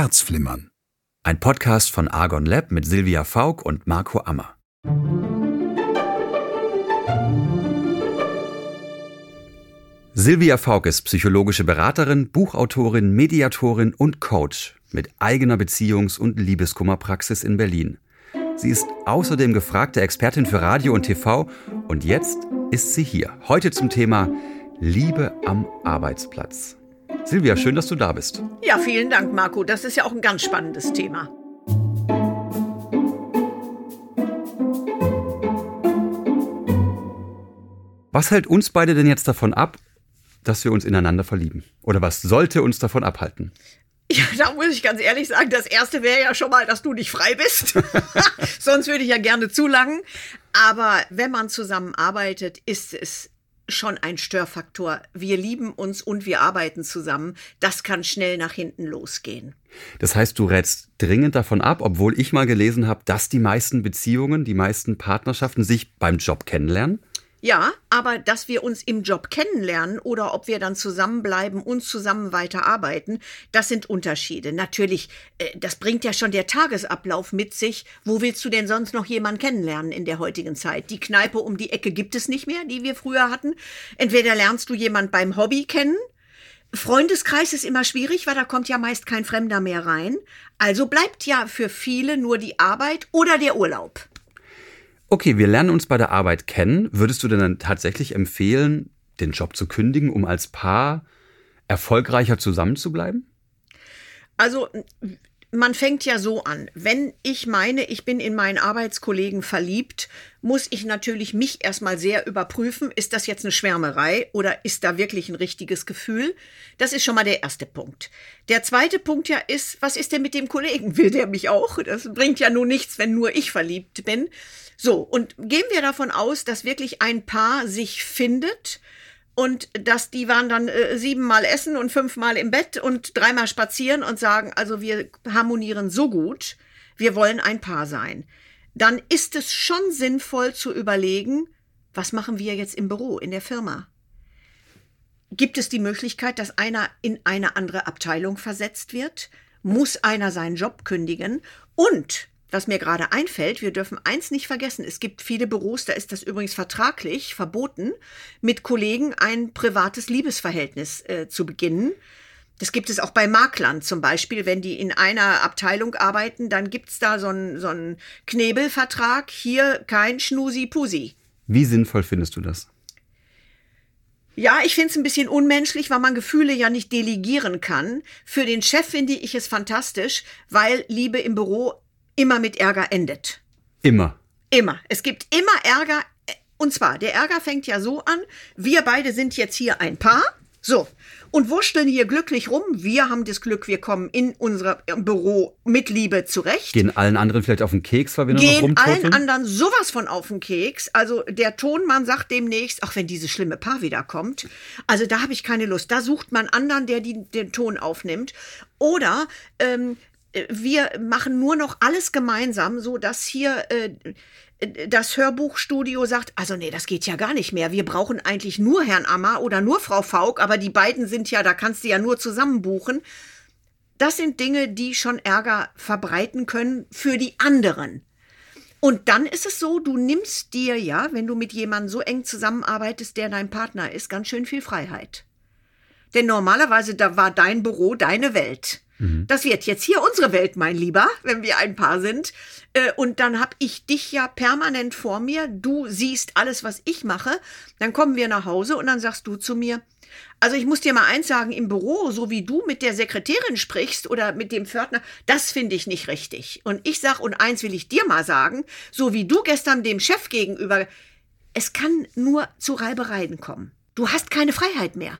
Herzflimmern. Ein Podcast von Argon Lab mit Silvia Faulk und Marco Ammer. Silvia Faulk ist psychologische Beraterin, Buchautorin, Mediatorin und Coach mit eigener Beziehungs- und Liebeskummerpraxis in Berlin. Sie ist außerdem gefragte Expertin für Radio und TV und jetzt ist sie hier. Heute zum Thema Liebe am Arbeitsplatz. Silvia, schön, dass du da bist. Ja, vielen Dank, Marco. Das ist ja auch ein ganz spannendes Thema. Was hält uns beide denn jetzt davon ab, dass wir uns ineinander verlieben? Oder was sollte uns davon abhalten? Ja, da muss ich ganz ehrlich sagen, das erste wäre ja schon mal, dass du nicht frei bist. Sonst würde ich ja gerne zulangen. Aber wenn man zusammenarbeitet, ist es schon ein Störfaktor. Wir lieben uns und wir arbeiten zusammen. Das kann schnell nach hinten losgehen. Das heißt, du rätst dringend davon ab, obwohl ich mal gelesen habe, dass die meisten Beziehungen, die meisten Partnerschaften sich beim Job kennenlernen? Ja, aber dass wir uns im Job kennenlernen oder ob wir dann zusammenbleiben und zusammen weiterarbeiten, das sind Unterschiede. Natürlich, äh, das bringt ja schon der Tagesablauf mit sich. Wo willst du denn sonst noch jemanden kennenlernen in der heutigen Zeit? Die Kneipe um die Ecke gibt es nicht mehr, die wir früher hatten. Entweder lernst du jemand beim Hobby kennen, Freundeskreis ist immer schwierig, weil da kommt ja meist kein Fremder mehr rein. Also bleibt ja für viele nur die Arbeit oder der Urlaub. Okay, wir lernen uns bei der Arbeit kennen. Würdest du denn dann tatsächlich empfehlen, den Job zu kündigen, um als Paar erfolgreicher zusammenzubleiben? Also man fängt ja so an. Wenn ich meine, ich bin in meinen Arbeitskollegen verliebt, muss ich natürlich mich erstmal sehr überprüfen, ist das jetzt eine Schwärmerei oder ist da wirklich ein richtiges Gefühl? Das ist schon mal der erste Punkt. Der zweite Punkt ja ist, was ist denn mit dem Kollegen? Will der mich auch? Das bringt ja nun nichts, wenn nur ich verliebt bin. So, und gehen wir davon aus, dass wirklich ein Paar sich findet und dass die waren dann äh, siebenmal essen und fünfmal im Bett und dreimal spazieren und sagen, also wir harmonieren so gut, wir wollen ein Paar sein. Dann ist es schon sinnvoll zu überlegen, was machen wir jetzt im Büro, in der Firma? Gibt es die Möglichkeit, dass einer in eine andere Abteilung versetzt wird? Muss einer seinen Job kündigen? Und was mir gerade einfällt, wir dürfen eins nicht vergessen. Es gibt viele Büros, da ist das übrigens vertraglich verboten, mit Kollegen ein privates Liebesverhältnis äh, zu beginnen. Das gibt es auch bei Maklern zum Beispiel. Wenn die in einer Abteilung arbeiten, dann gibt's da so einen so einen Knebelvertrag. Hier kein Schnusi-Pusi. Wie sinnvoll findest du das? Ja, ich finde es ein bisschen unmenschlich, weil man Gefühle ja nicht delegieren kann. Für den Chef finde ich es fantastisch, weil Liebe im Büro immer mit Ärger endet. Immer. Immer. Es gibt immer Ärger. Und zwar, der Ärger fängt ja so an, wir beide sind jetzt hier ein Paar. So. Und wursteln hier glücklich rum. Wir haben das Glück, wir kommen in unser Büro mit Liebe zurecht. Gehen allen anderen vielleicht auf den Keks, weil wir noch Gehen rumturteln? allen anderen sowas von auf den Keks. Also der Tonmann sagt demnächst, ach wenn dieses schlimme Paar wiederkommt, also da habe ich keine Lust. Da sucht man anderen, der die, den Ton aufnimmt. Oder ähm, wir machen nur noch alles gemeinsam, so dass hier äh, das Hörbuchstudio sagt, also nee, das geht ja gar nicht mehr. Wir brauchen eigentlich nur Herrn Ammer oder nur Frau Faulk, aber die beiden sind ja, da kannst du ja nur zusammen buchen. Das sind Dinge, die schon Ärger verbreiten können für die anderen. Und dann ist es so, du nimmst dir ja, wenn du mit jemandem so eng zusammenarbeitest, der dein Partner ist, ganz schön viel Freiheit. Denn normalerweise, da war dein Büro deine Welt. Das wird jetzt hier unsere Welt, mein Lieber, wenn wir ein Paar sind. Äh, Und dann hab ich dich ja permanent vor mir. Du siehst alles, was ich mache. Dann kommen wir nach Hause und dann sagst du zu mir, also ich muss dir mal eins sagen, im Büro, so wie du mit der Sekretärin sprichst oder mit dem Pförtner, das finde ich nicht richtig. Und ich sag, und eins will ich dir mal sagen, so wie du gestern dem Chef gegenüber, es kann nur zu Reibereien kommen. Du hast keine Freiheit mehr.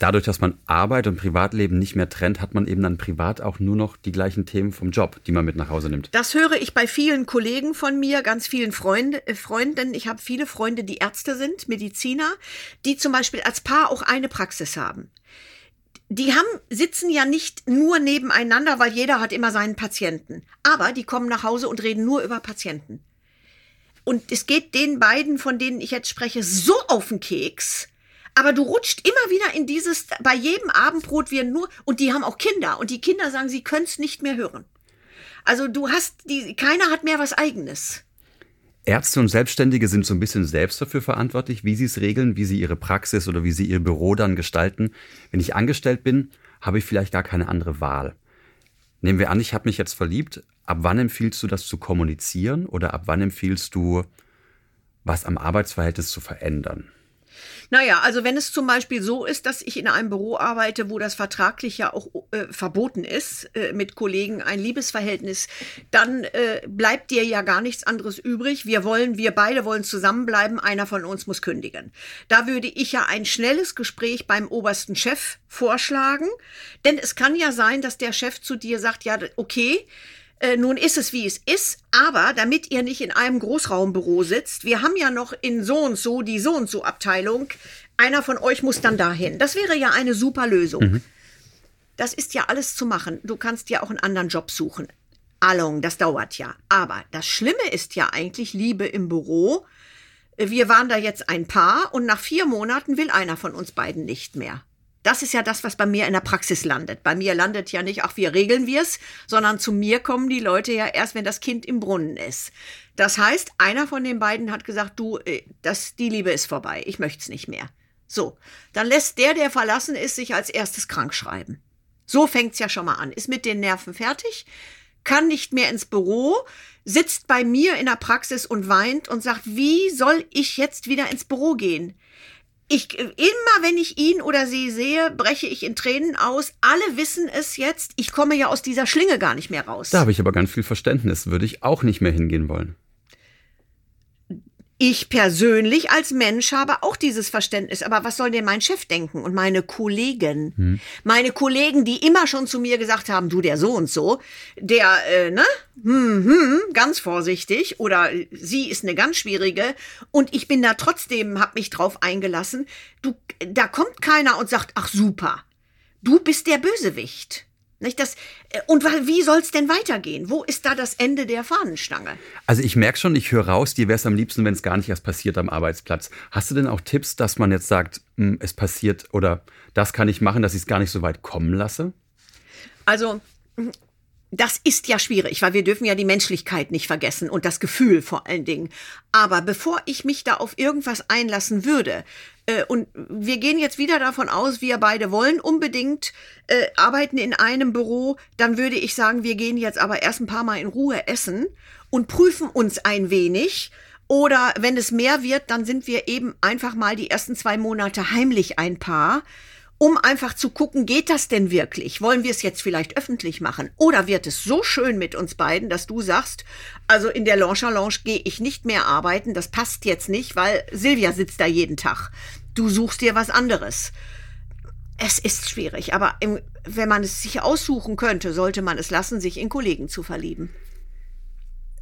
Dadurch, dass man Arbeit und Privatleben nicht mehr trennt, hat man eben dann privat auch nur noch die gleichen Themen vom Job, die man mit nach Hause nimmt. Das höre ich bei vielen Kollegen von mir, ganz vielen Freunde, äh, Freunden. Ich habe viele Freunde, die Ärzte sind, Mediziner, die zum Beispiel als Paar auch eine Praxis haben. Die haben, sitzen ja nicht nur nebeneinander, weil jeder hat immer seinen Patienten. Aber die kommen nach Hause und reden nur über Patienten. Und es geht den beiden, von denen ich jetzt spreche, so auf den Keks. Aber du rutscht immer wieder in dieses, bei jedem Abendbrot wir nur, und die haben auch Kinder, und die Kinder sagen, sie können es nicht mehr hören. Also du hast, die, keiner hat mehr was eigenes. Ärzte und Selbstständige sind so ein bisschen selbst dafür verantwortlich, wie sie es regeln, wie sie ihre Praxis oder wie sie ihr Büro dann gestalten. Wenn ich angestellt bin, habe ich vielleicht gar keine andere Wahl. Nehmen wir an, ich habe mich jetzt verliebt. Ab wann empfiehlst du das zu kommunizieren oder ab wann empfiehlst du, was am Arbeitsverhältnis zu verändern? Naja, also wenn es zum Beispiel so ist, dass ich in einem Büro arbeite, wo das vertraglich ja auch äh, verboten ist, äh, mit Kollegen ein Liebesverhältnis, dann äh, bleibt dir ja gar nichts anderes übrig. Wir wollen, wir beide wollen zusammenbleiben, einer von uns muss kündigen. Da würde ich ja ein schnelles Gespräch beim obersten Chef vorschlagen, denn es kann ja sein, dass der Chef zu dir sagt, ja, okay, äh, nun ist es, wie es ist, aber damit ihr nicht in einem Großraumbüro sitzt, wir haben ja noch in so und so die so und so Abteilung, einer von euch muss dann dahin. Das wäre ja eine super Lösung. Mhm. Das ist ja alles zu machen. Du kannst ja auch einen anderen Job suchen. Allong, das dauert ja. Aber das Schlimme ist ja eigentlich Liebe im Büro. Wir waren da jetzt ein Paar und nach vier Monaten will einer von uns beiden nicht mehr. Das ist ja das, was bei mir in der Praxis landet. Bei mir landet ja nicht, ach, wie regeln wir es, sondern zu mir kommen die Leute ja erst, wenn das Kind im Brunnen ist. Das heißt, einer von den beiden hat gesagt, du, äh, das, die Liebe ist vorbei, ich möchte es nicht mehr. So, dann lässt der, der verlassen ist, sich als erstes krank schreiben. So fängt's ja schon mal an. Ist mit den Nerven fertig, kann nicht mehr ins Büro, sitzt bei mir in der Praxis und weint und sagt, wie soll ich jetzt wieder ins Büro gehen? Ich, immer wenn ich ihn oder sie sehe, breche ich in Tränen aus. Alle wissen es jetzt. Ich komme ja aus dieser Schlinge gar nicht mehr raus. Da habe ich aber ganz viel Verständnis. Würde ich auch nicht mehr hingehen wollen. Ich persönlich als Mensch habe auch dieses Verständnis. Aber was soll denn mein Chef denken und meine Kollegen? Hm. Meine Kollegen, die immer schon zu mir gesagt haben, du der so und so, der, äh, ne, hm, hm, ganz vorsichtig oder sie ist eine ganz schwierige und ich bin da trotzdem, hab mich drauf eingelassen. Du, da kommt keiner und sagt, ach super, du bist der Bösewicht. Nicht das, äh, und wie soll es denn weitergehen? Wo ist da das Ende der Fahnenstange? Also ich merke schon, ich höre raus, dir wäre es am liebsten, wenn es gar nicht erst passiert am Arbeitsplatz. Hast du denn auch Tipps, dass man jetzt sagt, hm, es passiert oder das kann ich machen, dass ich es gar nicht so weit kommen lasse? Also das ist ja schwierig, weil wir dürfen ja die Menschlichkeit nicht vergessen und das Gefühl vor allen Dingen. Aber bevor ich mich da auf irgendwas einlassen würde, äh, und wir gehen jetzt wieder davon aus, wir beide wollen unbedingt äh, arbeiten in einem Büro, dann würde ich sagen, wir gehen jetzt aber erst ein paar Mal in Ruhe essen und prüfen uns ein wenig. Oder wenn es mehr wird, dann sind wir eben einfach mal die ersten zwei Monate heimlich ein Paar um einfach zu gucken, geht das denn wirklich? Wollen wir es jetzt vielleicht öffentlich machen? Oder wird es so schön mit uns beiden, dass du sagst, also in der Lounge Lounge gehe ich nicht mehr arbeiten, das passt jetzt nicht, weil Silvia sitzt da jeden Tag. Du suchst dir was anderes. Es ist schwierig, aber im, wenn man es sich aussuchen könnte, sollte man es lassen, sich in Kollegen zu verlieben.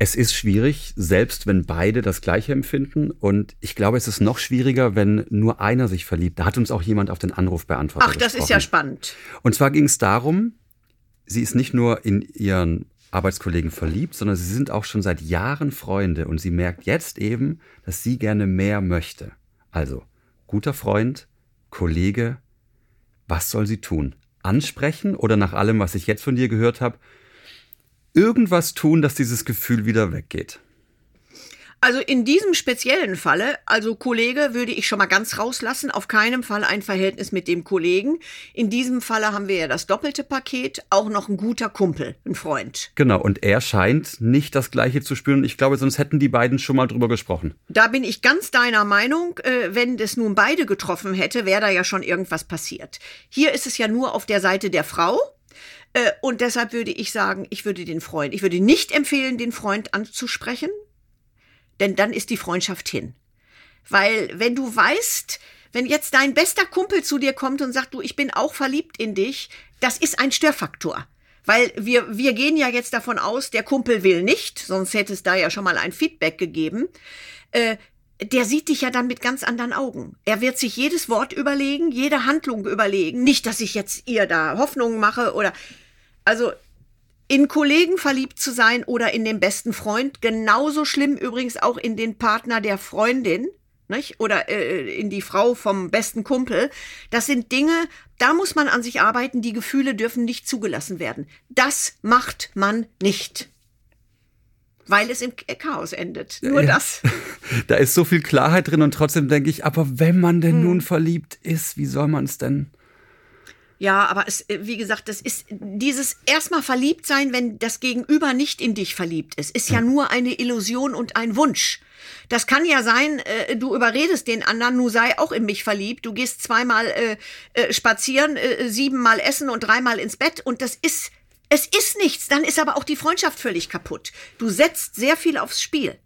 Es ist schwierig, selbst wenn beide das Gleiche empfinden. Und ich glaube, es ist noch schwieriger, wenn nur einer sich verliebt. Da hat uns auch jemand auf den Anruf beantwortet. Ach, das gesprochen. ist ja spannend. Und zwar ging es darum, sie ist nicht nur in ihren Arbeitskollegen verliebt, sondern sie sind auch schon seit Jahren Freunde. Und sie merkt jetzt eben, dass sie gerne mehr möchte. Also, guter Freund, Kollege, was soll sie tun? Ansprechen oder nach allem, was ich jetzt von dir gehört habe, irgendwas tun, dass dieses Gefühl wieder weggeht? Also in diesem speziellen Falle, also Kollege würde ich schon mal ganz rauslassen, auf keinen Fall ein Verhältnis mit dem Kollegen. In diesem Falle haben wir ja das doppelte Paket, auch noch ein guter Kumpel, ein Freund. Genau, und er scheint nicht das gleiche zu spüren. Ich glaube, sonst hätten die beiden schon mal drüber gesprochen. Da bin ich ganz deiner Meinung, äh, wenn das nun beide getroffen hätte, wäre da ja schon irgendwas passiert. Hier ist es ja nur auf der Seite der Frau. Äh, und deshalb würde ich sagen, ich würde den Freund, ich würde nicht empfehlen, den Freund anzusprechen, denn dann ist die Freundschaft hin. Weil wenn du weißt, wenn jetzt dein bester Kumpel zu dir kommt und sagt, du, ich bin auch verliebt in dich, das ist ein Störfaktor. Weil wir, wir gehen ja jetzt davon aus, der Kumpel will nicht, sonst hätte es da ja schon mal ein Feedback gegeben. Äh, der sieht dich ja dann mit ganz anderen Augen. Er wird sich jedes Wort überlegen, jede Handlung überlegen. Nicht, dass ich jetzt ihr da Hoffnungen mache oder, also, in Kollegen verliebt zu sein oder in den besten Freund, genauso schlimm übrigens auch in den Partner der Freundin, nicht? oder äh, in die Frau vom besten Kumpel. Das sind Dinge, da muss man an sich arbeiten. Die Gefühle dürfen nicht zugelassen werden. Das macht man nicht. Weil es im Chaos endet. Nur ja. das. Da ist so viel Klarheit drin und trotzdem denke ich, aber wenn man denn hm. nun verliebt ist, wie soll man es denn? Ja, aber es, äh, wie gesagt, das ist dieses erstmal verliebt sein, wenn das Gegenüber nicht in dich verliebt ist, ist ja nur eine Illusion und ein Wunsch. Das kann ja sein, äh, du überredest den anderen, nu sei auch in mich verliebt. Du gehst zweimal äh, äh, spazieren, äh, siebenmal essen und dreimal ins Bett und das ist, es ist nichts. Dann ist aber auch die Freundschaft völlig kaputt. Du setzt sehr viel aufs Spiel.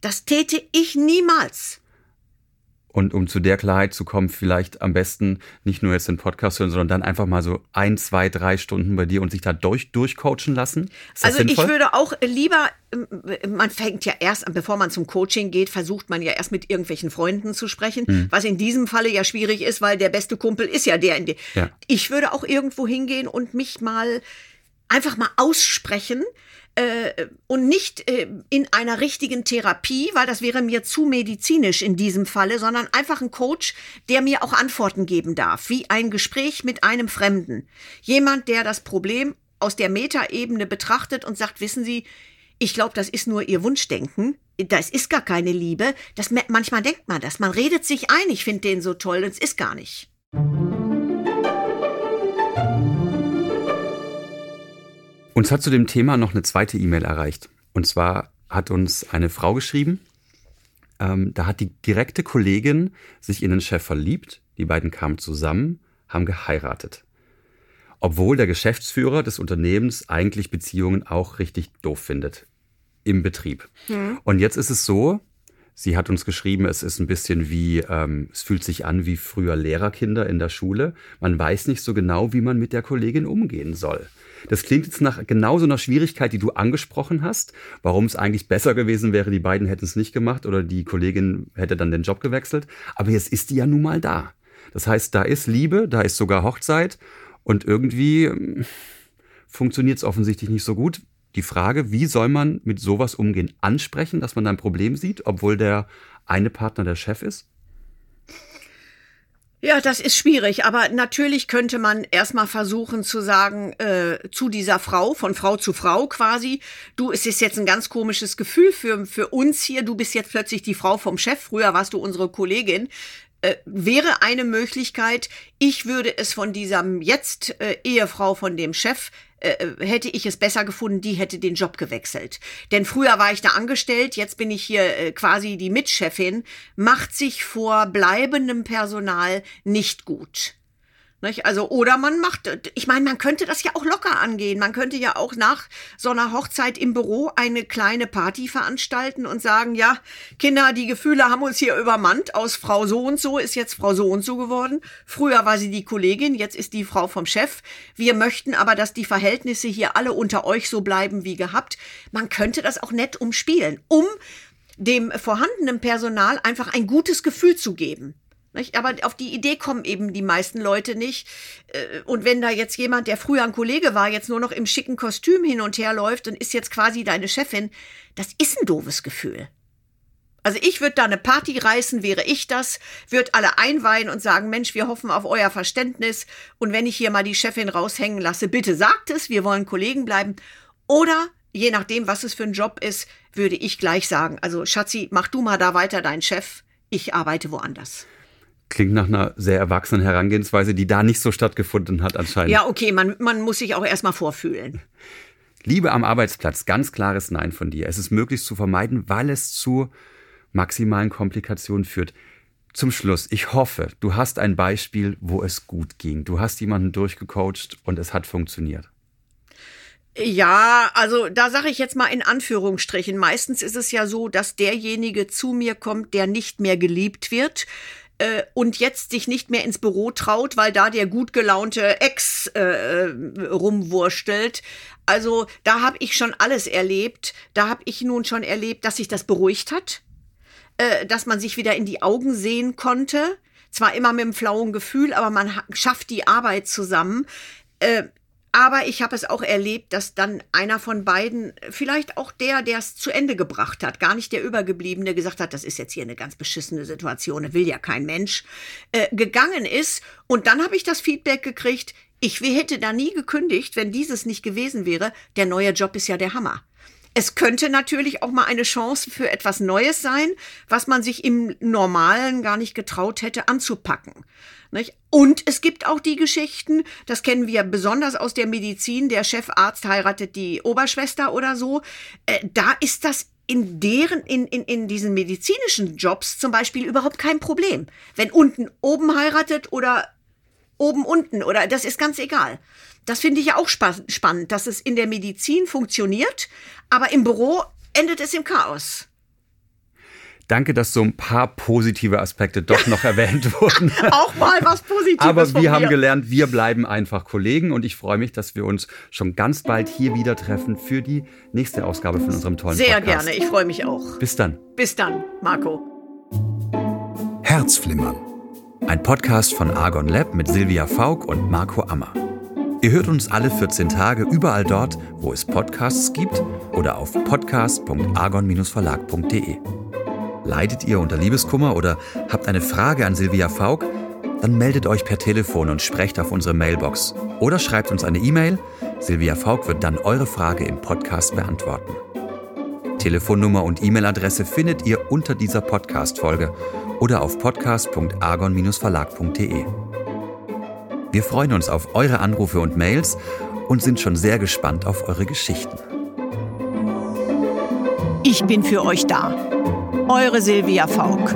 Das täte ich niemals. Und um zu der Klarheit zu kommen, vielleicht am besten nicht nur jetzt den Podcast hören, sondern dann einfach mal so ein, zwei, drei Stunden bei dir und sich da durch, durchcoachen lassen. also sinnvoll? ich würde auch lieber, ähm, man fängt ja erst an, bevor man zum Coaching geht, versucht man ja erst mit irgendwelchen Freunden zu sprechen, hm. was in diesem Falle ja schwierig ist, weil der beste Kumpel ist ja der. In der ja. Ich würde auch irgendwo hingehen und mich mal einfach mal aussprechen äh, und nicht äh, in einer richtigen Therapie, weil das wäre mir zu medizinisch in diesem Falle, sondern einfach ein Coach, der mir auch Antworten geben darf, wie ein Gespräch mit einem Fremden. Jemand, der das Problem aus der Metaebene betrachtet und sagt, wissen Sie, ich glaube, das ist nur Ihr Wunschdenken. Das ist gar keine Liebe. Das, manchmal denkt man das. Man redet sich ein, ich finde den so toll, es ist gar nicht. Uns hat zu dem Thema noch eine zweite E-Mail erreicht. Und zwar hat uns eine Frau geschrieben, ähm, da hat die direkte Kollegin sich in den Chef verliebt. Die beiden kamen zusammen, haben geheiratet. Obwohl der Geschäftsführer des Unternehmens eigentlich Beziehungen auch richtig doof findet. Im Betrieb. Mhm. Und jetzt ist es so, sie hat uns geschrieben, es ist ein bisschen wie, ähm, es fühlt sich an wie früher Lehrerkinder in der Schule. Man weiß nicht so genau, wie man mit der Kollegin umgehen soll. Das klingt jetzt nach genau so einer Schwierigkeit, die du angesprochen hast, warum es eigentlich besser gewesen wäre, die beiden hätten es nicht gemacht oder die Kollegin hätte dann den Job gewechselt. Aber jetzt ist die ja nun mal da. Das heißt, da ist Liebe, da ist sogar Hochzeit und irgendwie hm, funktioniert es offensichtlich nicht so gut. Die Frage, wie soll man mit sowas umgehen? Ansprechen, dass man da ein Problem sieht, obwohl der eine Partner der Chef ist? Ja, das ist schwierig, aber natürlich könnte man erstmal versuchen zu sagen, äh, zu dieser Frau, von Frau zu Frau quasi, du, es ist jetzt ein ganz komisches Gefühl für, für uns hier, du bist jetzt plötzlich die Frau vom Chef, früher warst du unsere Kollegin, äh, wäre eine Möglichkeit, ich würde es von dieser jetzt äh, Ehefrau von dem Chef äh, hätte ich es besser gefunden, die hätte den Job gewechselt. Denn früher war ich da angestellt, jetzt bin ich hier äh, quasi die Mitchefin, macht sich vor bleibendem Personal nicht gut. Nicht? Also, oder man macht, ich meine, man könnte das ja auch locker angehen. Man könnte ja auch nach so einer Hochzeit im Büro eine kleine Party veranstalten und sagen, ja, Kinder, die Gefühle haben uns hier übermannt. Aus Frau so und so ist jetzt Frau so und so geworden. Früher war sie die Kollegin, jetzt ist die Frau vom Chef. Wir möchten aber, dass die Verhältnisse hier alle unter euch so bleiben wie gehabt. Man könnte das auch nett umspielen, um dem vorhandenen Personal einfach ein gutes Gefühl zu geben. Aber auf die Idee kommen eben die meisten Leute nicht. Äh, und wenn da jetzt jemand, der früher ein Kollege war, jetzt nur noch im schicken Kostüm hin und her läuft und ist jetzt quasi deine Chefin, das ist ein doofes Gefühl. Also ich würde da eine Party reißen, wäre ich das, würde alle einweihen und sagen, Mensch, wir hoffen auf euer Verständnis. Und wenn ich hier mal die Chefin raushängen lasse, bitte sagt es, wir wollen Kollegen bleiben. Oder je nachdem, was es für ein Job ist, würde ich gleich sagen, also Schatzi, mach du mal da weiter dein Chef, ich arbeite woanders. Klingt nach einer sehr erwachsenen Herangehensweise, die da nicht so stattgefunden hat anscheinend. Ja, okay, man, man muss sich auch erstmal vorfühlen. Liebe am Arbeitsplatz, ganz klares Nein von dir. Es ist möglichst zu vermeiden, weil es zu maximalen Komplikationen führt. Zum Schluss, ich hoffe, du hast ein Beispiel, wo es gut ging. Du hast jemanden durchgecoacht und es hat funktioniert. Ja, also da sage ich jetzt mal in Anführungsstrichen. Meistens ist es ja so, dass derjenige zu mir kommt, der nicht mehr geliebt wird äh, und jetzt sich nicht mehr ins Büro traut, weil da der gut gelaunte Ex äh, äh rumwurstelt. Also da habe ich schon alles erlebt. Da habe ich nun schon erlebt, dass sich das beruhigt hat, äh, dass man sich wieder in die Augen sehen konnte. Zwar immer mit einem flauen Gefühl, aber man schafft die Arbeit zusammen. Äh, Aber ich habe es auch erlebt, dass dann einer von beiden, vielleicht auch der, der es zu Ende gebracht hat, gar nicht der Übergebliebene, gesagt hat, das ist jetzt hier eine ganz beschissene Situation, will ja kein Mensch, äh, gegangen ist. Und dann habe ich das Feedback gekriegt, ich hätte da nie gekündigt, wenn dieses nicht gewesen wäre. Der neue Job ist ja der Hammer. Es könnte natürlich auch mal eine Chance für etwas Neues sein, was man sich im Normalen gar nicht getraut hätte anzupacken. Nicht? Und es gibt auch die Geschichten, das kennen wir besonders aus der Medizin, der Chefarzt heiratet die Oberschwester oder so. Äh, da ist das in deren, in, in, in diesen medizinischen Jobs zum Beispiel überhaupt kein Problem. Wenn unten oben heiratet oder oben unten oder das ist ganz egal. Das finde ich ja auch spa spannend, dass es in der Medizin funktioniert, aber im Büro endet es im Chaos. Danke, dass so ein paar positive Aspekte doch noch erwähnt wurden. Auch mal was Positives. Aber wir haben gelernt, wir bleiben einfach Kollegen und ich freue mich, dass wir uns schon ganz bald hier wieder treffen für die nächste Ausgabe von unserem tollen Sehr Podcast. Sehr gerne, ich freue mich auch. Bis dann. Bis dann, Marco. Herzflimmern. Ein Podcast von Argon Lab mit Silvia Faulk und Marco Ammer. Ihr hört uns alle 14 Tage überall dort, wo es Podcasts gibt oder auf podcast.argon-verlag.de. Leidet ihr unter Liebeskummer oder habt eine Frage an Silvia Faulk? Dann meldet euch per Telefon und sprecht auf unsere Mailbox oder schreibt uns eine E-Mail. Silvia Faulk wird dann eure Frage im Podcast beantworten. Telefonnummer und E-Mail-Adresse findet ihr unter dieser Podcast-Folge oder auf podcast.argon-verlag.de. Wir freuen uns auf eure Anrufe und Mails und sind schon sehr gespannt auf eure Geschichten. Ich bin für euch da. Eure Silvia Faulk.